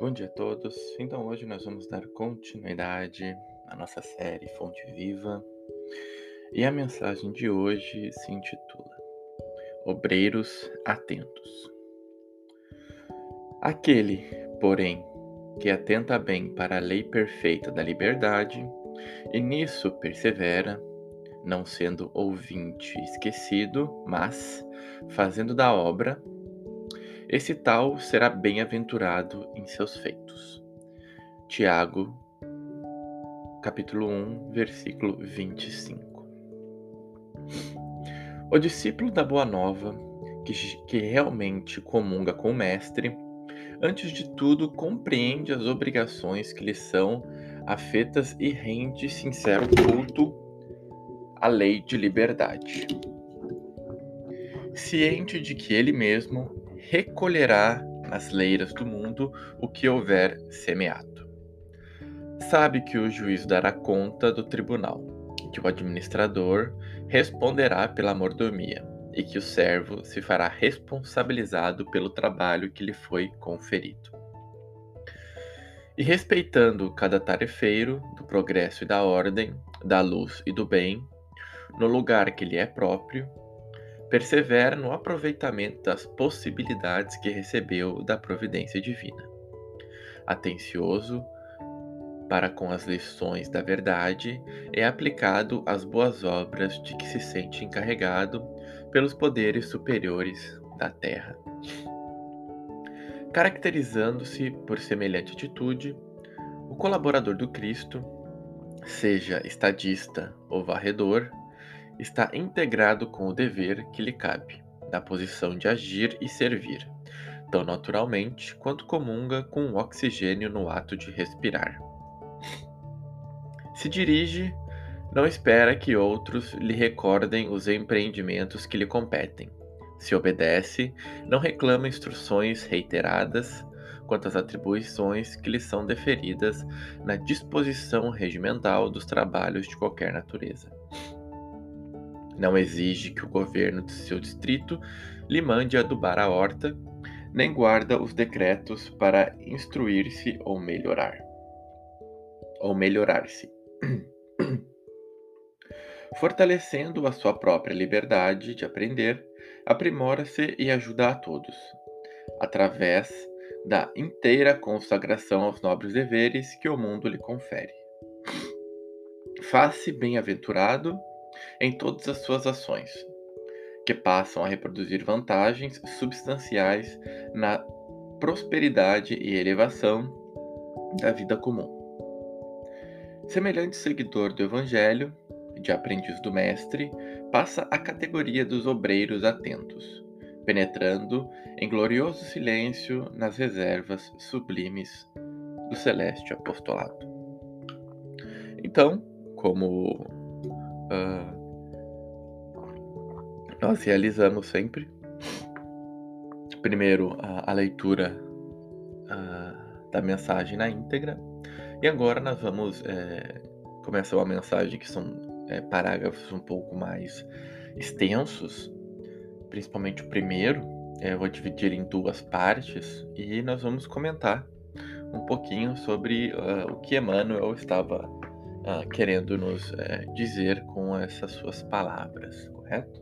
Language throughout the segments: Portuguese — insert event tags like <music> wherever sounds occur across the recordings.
Bom dia a todos. Então, hoje nós vamos dar continuidade à nossa série Fonte Viva e a mensagem de hoje se intitula Obreiros Atentos. Aquele, porém, que atenta bem para a lei perfeita da liberdade e nisso persevera, não sendo ouvinte esquecido, mas fazendo da obra, esse tal será bem-aventurado em seus feitos. Tiago, capítulo 1, versículo 25. O discípulo da Boa Nova, que, que realmente comunga com o Mestre, antes de tudo compreende as obrigações que lhe são afetas e rende sincero culto à lei de liberdade. Ciente de que ele mesmo recolherá nas leiras do mundo o que houver semeado. Sabe que o juiz dará conta do tribunal, que o administrador responderá pela mordomia e que o servo se fará responsabilizado pelo trabalho que lhe foi conferido. E respeitando cada tarefeiro do progresso e da ordem, da luz e do bem, no lugar que lhe é próprio, persevera no aproveitamento das possibilidades que recebeu da providência divina. Atencioso para com as lições da verdade, é aplicado às boas obras de que se sente encarregado pelos poderes superiores da terra. Caracterizando-se por semelhante atitude, o colaborador do Cristo, seja estadista ou varredor, está integrado com o dever que lhe cabe, na posição de agir e servir, tão naturalmente quanto comunga com o oxigênio no ato de respirar. Se dirige, não espera que outros lhe recordem os empreendimentos que lhe competem. Se obedece, não reclama instruções reiteradas quanto às atribuições que lhe são deferidas na disposição regimental dos trabalhos de qualquer natureza. Não exige que o governo de seu distrito lhe mande adubar a horta, nem guarda os decretos para instruir-se ou melhorar. Ou melhorar-se. <clears throat> Fortalecendo a sua própria liberdade de aprender, aprimora-se e ajuda a todos, através da inteira consagração aos nobres deveres que o mundo lhe confere. Faz-se bem-aventurado em todas as suas ações, que passam a reproduzir vantagens substanciais na prosperidade e elevação da vida comum. Semelhante seguidor do Evangelho, de aprendiz do Mestre, passa à categoria dos obreiros atentos, penetrando em glorioso silêncio nas reservas sublimes do celeste apostolado. Então, como uh, nós realizamos sempre. Primeiro, a, a leitura uh, da mensagem na íntegra. E agora nós vamos é, começar uma mensagem que são é, parágrafos um pouco mais extensos, principalmente o primeiro. É, eu vou dividir em duas partes e nós vamos comentar um pouquinho sobre uh, o que Emmanuel estava uh, querendo nos uh, dizer com essas suas palavras, correto?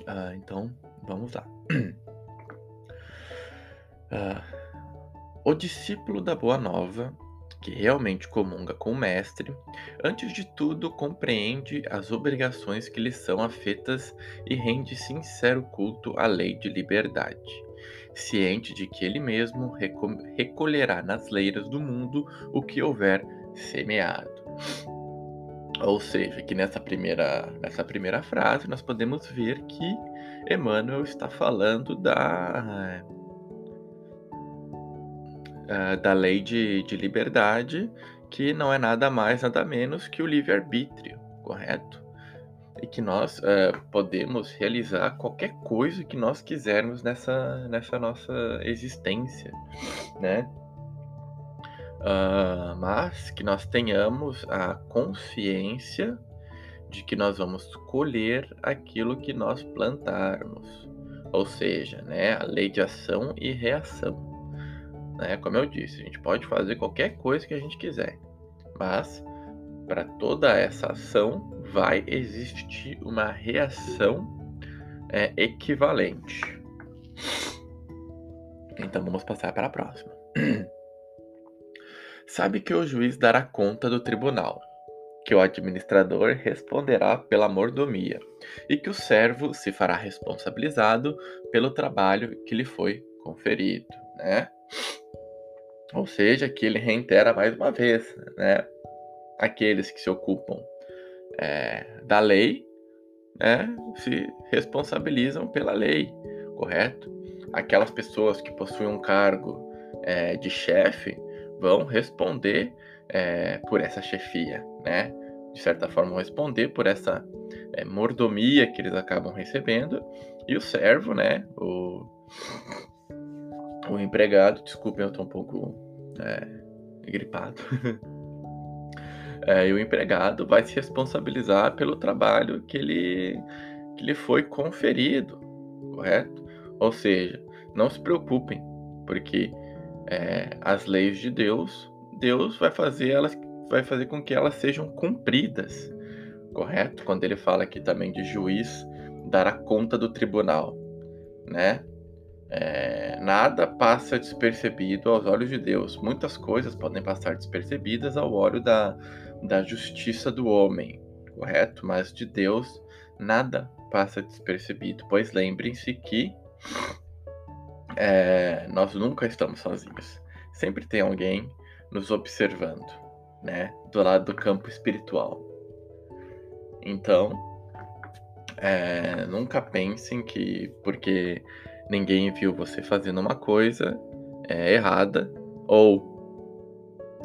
Uh, então, vamos lá. <clears throat> o discípulo da Boa Nova, que realmente comunga com o Mestre, antes de tudo compreende as obrigações que lhe são afetas e rende sincero culto à lei de liberdade ciente de que ele mesmo recolherá nas leiras do mundo o que houver semeado. Ou seja, que nessa primeira, nessa primeira frase nós podemos ver que Emmanuel está falando da, eh, da lei de, de liberdade, que não é nada mais, nada menos que o livre-arbítrio, correto? E que nós uh, podemos realizar qualquer coisa que nós quisermos nessa, nessa nossa existência, né? Uh, mas que nós tenhamos a consciência de que nós vamos colher aquilo que nós plantarmos, ou seja, né, a lei de ação e reação. né? Como eu disse, a gente pode fazer qualquer coisa que a gente quiser, mas para toda essa ação vai existir uma reação é, equivalente. Então vamos passar para a próxima. <clears throat> Sabe que o juiz dará conta do tribunal, que o administrador responderá pela mordomia e que o servo se fará responsabilizado pelo trabalho que lhe foi conferido, né? Ou seja, que ele reitera mais uma vez, né? Aqueles que se ocupam é, da lei, né? Se responsabilizam pela lei, correto? Aquelas pessoas que possuem um cargo é, de chefe vão responder é, por essa chefia, né? De certa forma, vão responder por essa é, mordomia que eles acabam recebendo. E o servo, né? O, o empregado, desculpem, eu tô um pouco é, gripado. <laughs> é, e o empregado vai se responsabilizar pelo trabalho que ele, que lhe foi conferido, correto? Ou seja, não se preocupem, porque é, as leis de Deus, Deus vai fazer elas, vai fazer com que elas sejam cumpridas, correto? Quando ele fala aqui também de juiz dará conta do tribunal, né? É, nada passa despercebido aos olhos de Deus. Muitas coisas podem passar despercebidas ao olho da, da justiça do homem, correto? Mas de Deus nada passa despercebido, pois lembrem-se que é, nós nunca estamos sozinhos. Sempre tem alguém nos observando, né? Do lado do campo espiritual. Então, é, nunca pensem que porque ninguém viu você fazendo uma coisa é, errada, ou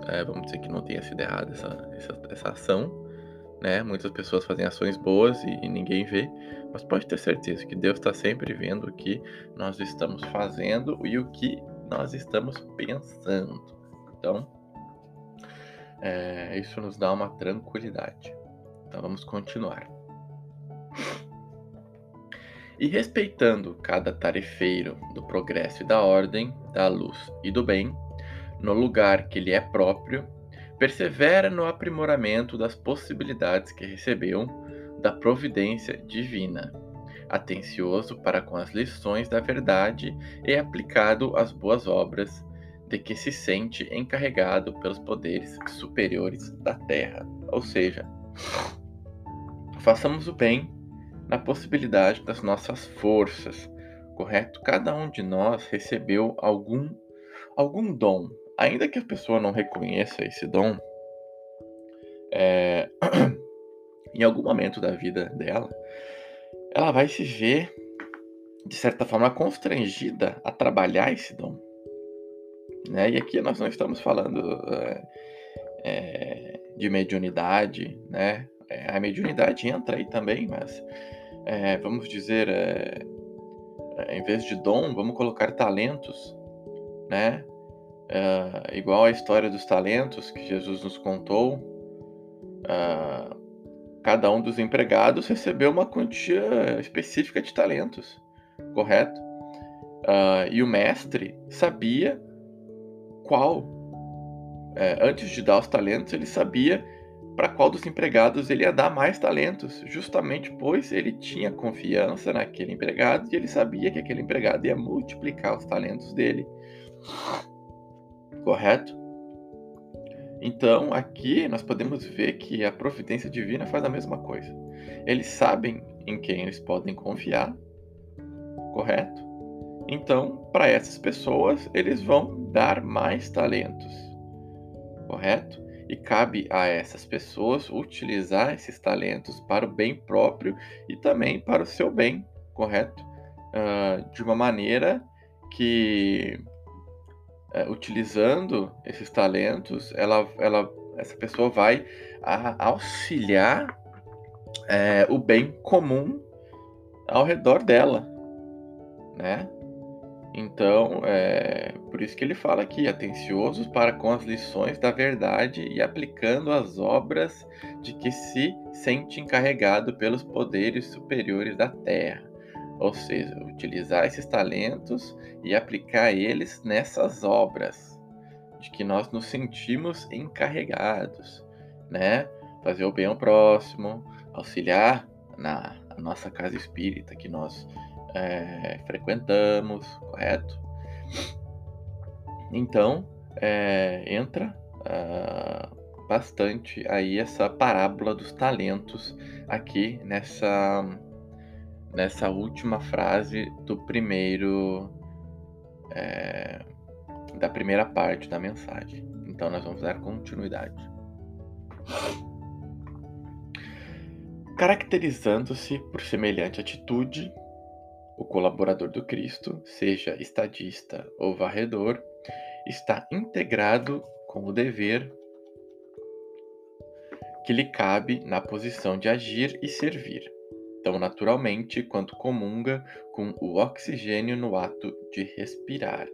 é, vamos dizer que não tenha sido errada essa, essa, essa ação, né? Muitas pessoas fazem ações boas e, e ninguém vê, mas pode ter certeza que Deus está sempre vendo o que nós estamos fazendo e o que nós estamos pensando. Então, é, isso nos dá uma tranquilidade. Então, vamos continuar. E respeitando cada tarefeiro do progresso e da ordem, da luz e do bem, no lugar que lhe é próprio, persevera no aprimoramento das possibilidades que recebeu da providência divina, atencioso para com as lições da verdade e aplicado às boas obras de que se sente encarregado pelos poderes superiores da terra. Ou seja, façamos o bem na possibilidade das nossas forças, correto? Cada um de nós recebeu algum algum dom, ainda que a pessoa não reconheça esse dom, é, <clears throat> em algum momento da vida dela, ela vai se ver, de certa forma, constrangida a trabalhar esse dom. Né? E aqui nós não estamos falando é, de mediunidade, né? É, a mediunidade entra aí também, mas é, vamos dizer, é, em vez de dom, vamos colocar talentos, né? Igual a história dos talentos que Jesus nos contou, uh, cada um dos empregados recebeu uma quantia específica de talentos, correto? Uh, e o mestre sabia qual, é, antes de dar os talentos, ele sabia para qual dos empregados ele ia dar mais talentos, justamente pois ele tinha confiança naquele empregado e ele sabia que aquele empregado ia multiplicar os talentos dele correto? Então, aqui nós podemos ver que a providência divina faz a mesma coisa. Eles sabem em quem eles podem confiar, correto? Então, para essas pessoas, eles vão dar mais talentos, correto? E cabe a essas pessoas utilizar esses talentos para o bem próprio e também para o seu bem, correto? Uh, de uma maneira que é, utilizando esses talentos, ela, ela, essa pessoa vai auxiliar é, o bem comum ao redor dela, né? Então, é por isso que ele fala aqui, atenciosos para com as lições da verdade e aplicando as obras de que se sente encarregado pelos poderes superiores da terra. Ou seja, utilizar esses talentos e aplicar eles nessas obras de que nós nos sentimos encarregados, né? Fazer o bem ao próximo, auxiliar na nossa casa espírita que nós é, frequentamos, correto? Então, é, entra uh, bastante aí essa parábola dos talentos aqui nessa nessa última frase do primeiro é, da primeira parte da mensagem. Então nós vamos dar continuidade. Caracterizando-se por semelhante atitude, o colaborador do Cristo, seja estadista ou varredor, está integrado com o dever que lhe cabe na posição de agir e servir, tão naturalmente quanto comunga com o oxigênio no ato de respirar.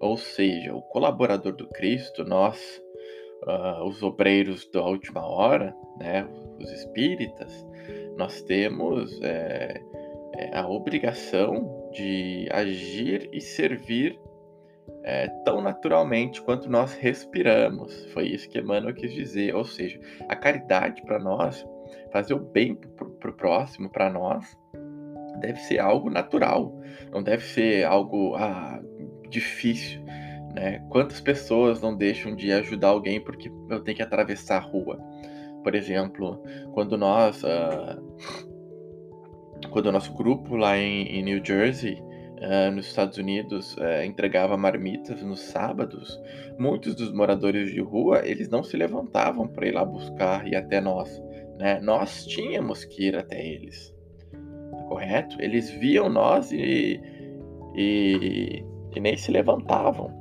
Ou seja, o colaborador do Cristo, nós, uh, os obreiros da última hora, né, os espíritas, nós temos é, é, a obrigação de agir e servir é, tão naturalmente quanto nós respiramos. Foi isso que Emmanuel quis dizer. Ou seja, a caridade para nós, fazer o bem para o próximo, para nós, deve ser algo natural, não deve ser algo ah, difícil. Né? Quantas pessoas não deixam de ajudar alguém porque eu tenho que atravessar a rua? Por exemplo, quando nós. Ah, quando o nosso grupo lá em, em New Jersey uh, nos Estados Unidos uh, entregava marmitas nos sábados, muitos dos moradores de rua eles não se levantavam para ir lá buscar e até nós, né? Nós tínhamos que ir até eles, tá correto? Eles viam nós e, e, e nem se levantavam,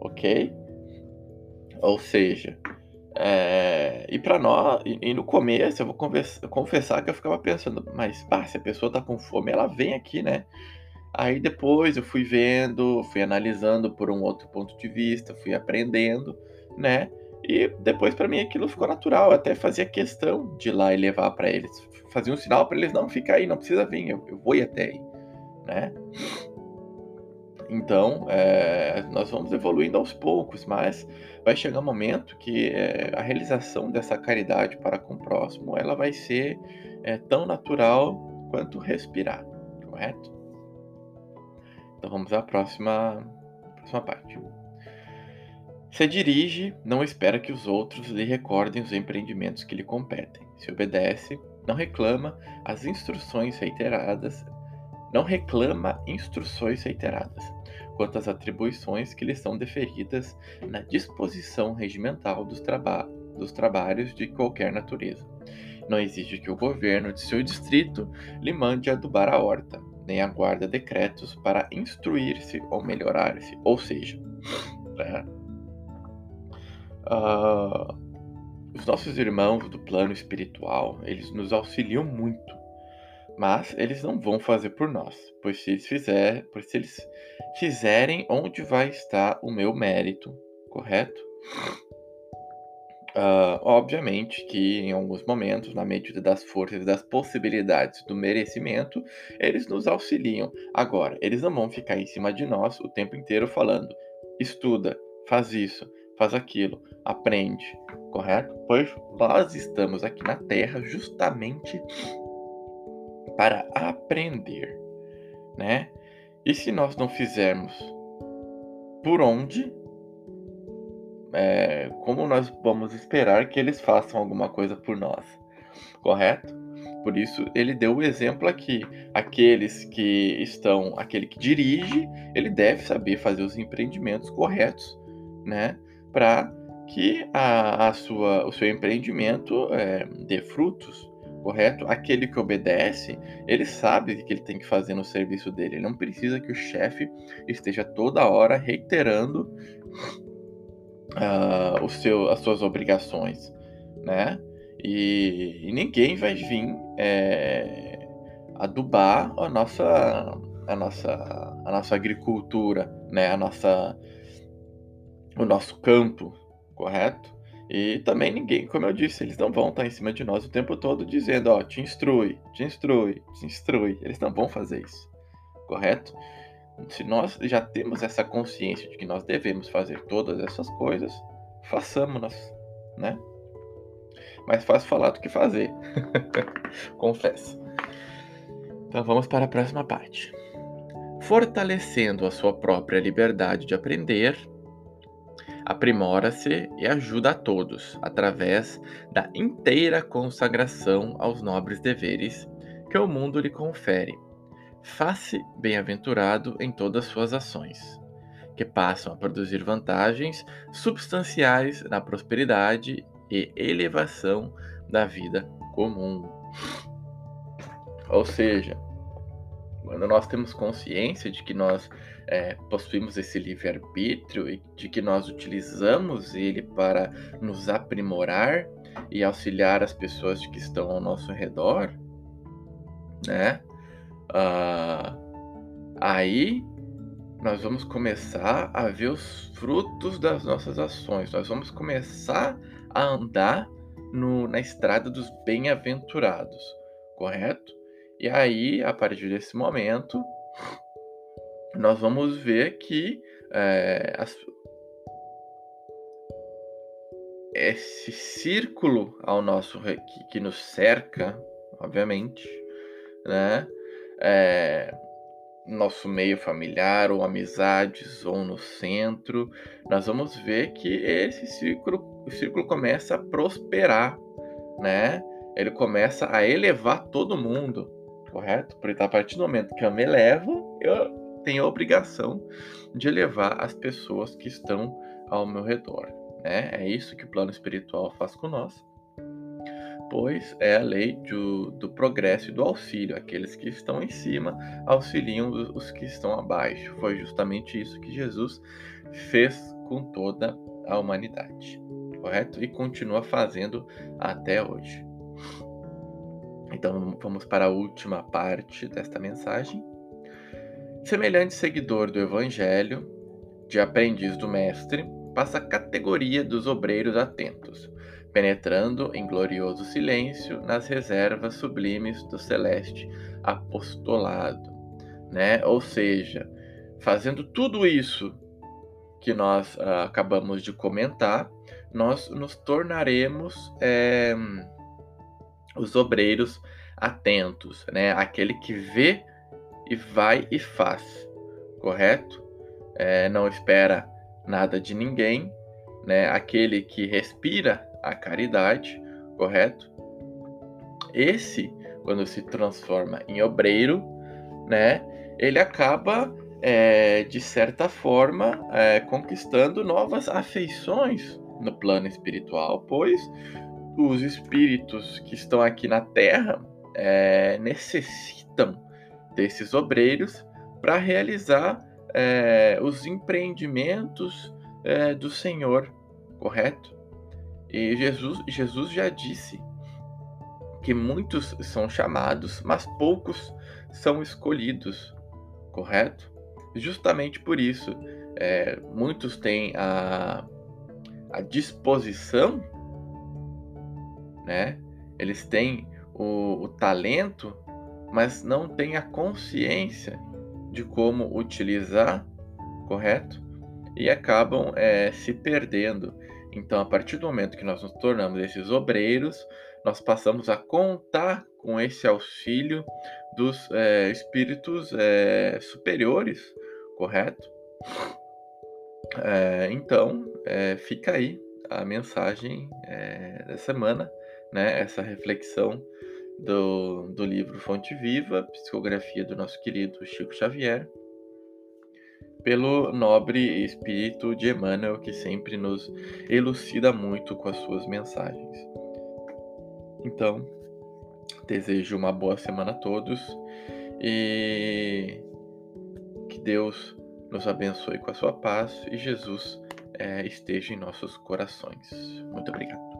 ok? Ou seja, é, e para nós, e, e, no começo eu vou confessar que eu ficava pensando, mas pá, se a pessoa tá com fome, ela vem aqui, né? Aí depois eu fui vendo, fui analisando por um outro ponto de vista, fui aprendendo, né? E depois para mim aquilo ficou natural, eu até fazia questão de ir lá e levar para eles, fazia um sinal para eles não ficar aí, não precisa vir, eu, eu vou ir até aí, né? Então, é, nós vamos evoluindo aos poucos, mas vai chegar um momento que é, a realização dessa caridade para com o próximo, ela vai ser é, tão natural quanto respirar, correto? Então vamos à próxima, próxima parte. Se dirige, não espera que os outros lhe recordem os empreendimentos que lhe competem. Se obedece, não reclama as instruções reiteradas, não reclama instruções reiteradas quanto às atribuições que lhe são deferidas na disposição regimental dos, traba dos trabalhos de qualquer natureza. Não exige que o governo de seu distrito lhe mande adubar a horta, nem aguarda decretos para instruir-se ou melhorar-se. Ou seja, né, <sniffs> uh, os nossos irmãos do plano espiritual, eles nos auxiliam muito, mas eles não vão fazer por nós, pois se eles fizer, pois se eles fizerem, onde vai estar o meu mérito, correto? Uh, obviamente que em alguns momentos, na medida das forças e das possibilidades do merecimento, eles nos auxiliam. Agora, eles não vão ficar em cima de nós o tempo inteiro falando: estuda, faz isso, faz aquilo, aprende, correto? Pois nós estamos aqui na Terra justamente para aprender, né? E se nós não fizermos por onde, é, como nós vamos esperar que eles façam alguma coisa por nós, correto? Por isso ele deu o exemplo aqui. Aqueles que estão, aquele que dirige, ele deve saber fazer os empreendimentos corretos, né? Para que a, a, sua, o seu empreendimento é, dê frutos, correto? Aquele que obedece, ele sabe o que ele tem que fazer no serviço dele. Ele não precisa que o chefe esteja toda hora reiterando uh, o seu, as suas obrigações, né? E, e ninguém vai vir é, adubar a nossa, a nossa, a nossa agricultura, né? A nossa, o nosso campo, correto? E também ninguém, como eu disse, eles não vão estar em cima de nós o tempo todo dizendo, ó, te instrui, te instrui, te instrui. Eles não vão fazer isso, correto? Se nós já temos essa consciência de que nós devemos fazer todas essas coisas, façamos-nas, né? Mais fácil falar do que fazer, <laughs> confesso. Então vamos para a próxima parte. Fortalecendo a sua própria liberdade de aprender, aprimora-se e ajuda a todos através da inteira consagração aos nobres deveres que o mundo lhe confere. Faça bem-aventurado em todas suas ações, que passam a produzir vantagens substanciais na prosperidade e elevação da vida comum. Ou seja, quando nós temos consciência de que nós é, possuímos esse livre-arbítrio e de que nós utilizamos ele para nos aprimorar e auxiliar as pessoas que estão ao nosso redor, né? Uh, aí nós vamos começar a ver os frutos das nossas ações, nós vamos começar a andar no, na estrada dos bem-aventurados, correto? E aí, a partir desse momento, nós vamos ver que é, as, esse círculo ao nosso que, que nos cerca, obviamente, né? É, nosso meio familiar ou amizades ou no centro, nós vamos ver que esse círculo, o círculo começa a prosperar, né? Ele começa a elevar todo mundo, correto? Porque a partir do momento que eu me elevo, eu tenho a obrigação de elevar as pessoas que estão ao meu redor. Né? É isso que o plano espiritual faz com nós, pois é a lei do, do progresso e do auxílio. Aqueles que estão em cima auxiliam os, os que estão abaixo. Foi justamente isso que Jesus fez com toda a humanidade, correto? E continua fazendo até hoje. Então vamos para a última parte desta mensagem. Semelhante seguidor do Evangelho, de aprendiz do Mestre, passa a categoria dos obreiros atentos, penetrando em glorioso silêncio nas reservas sublimes do celeste apostolado, né? Ou seja, fazendo tudo isso que nós uh, acabamos de comentar, nós nos tornaremos é, os obreiros atentos, né? Aquele que vê e vai e faz, correto? É, não espera nada de ninguém, né? Aquele que respira a caridade, correto? Esse, quando se transforma em obreiro, né? Ele acaba é, de certa forma é, conquistando novas afeições no plano espiritual, pois os espíritos que estão aqui na Terra é, necessitam desses obreiros para realizar é, os empreendimentos é, do Senhor, correto? E Jesus, Jesus já disse que muitos são chamados, mas poucos são escolhidos, correto? Justamente por isso, é, muitos têm a, a disposição né? Eles têm o, o talento, mas não têm a consciência de como utilizar, correto? E acabam é, se perdendo. Então, a partir do momento que nós nos tornamos esses obreiros, nós passamos a contar com esse auxílio dos é, espíritos é, superiores, correto? É, então, é, fica aí a mensagem é, da semana né, essa reflexão do, do livro Fonte Viva, psicografia do nosso querido Chico Xavier, pelo nobre espírito de Emmanuel, que sempre nos elucida muito com as suas mensagens. Então, desejo uma boa semana a todos e que Deus nos abençoe com a sua paz e Jesus é, esteja em nossos corações. Muito obrigado.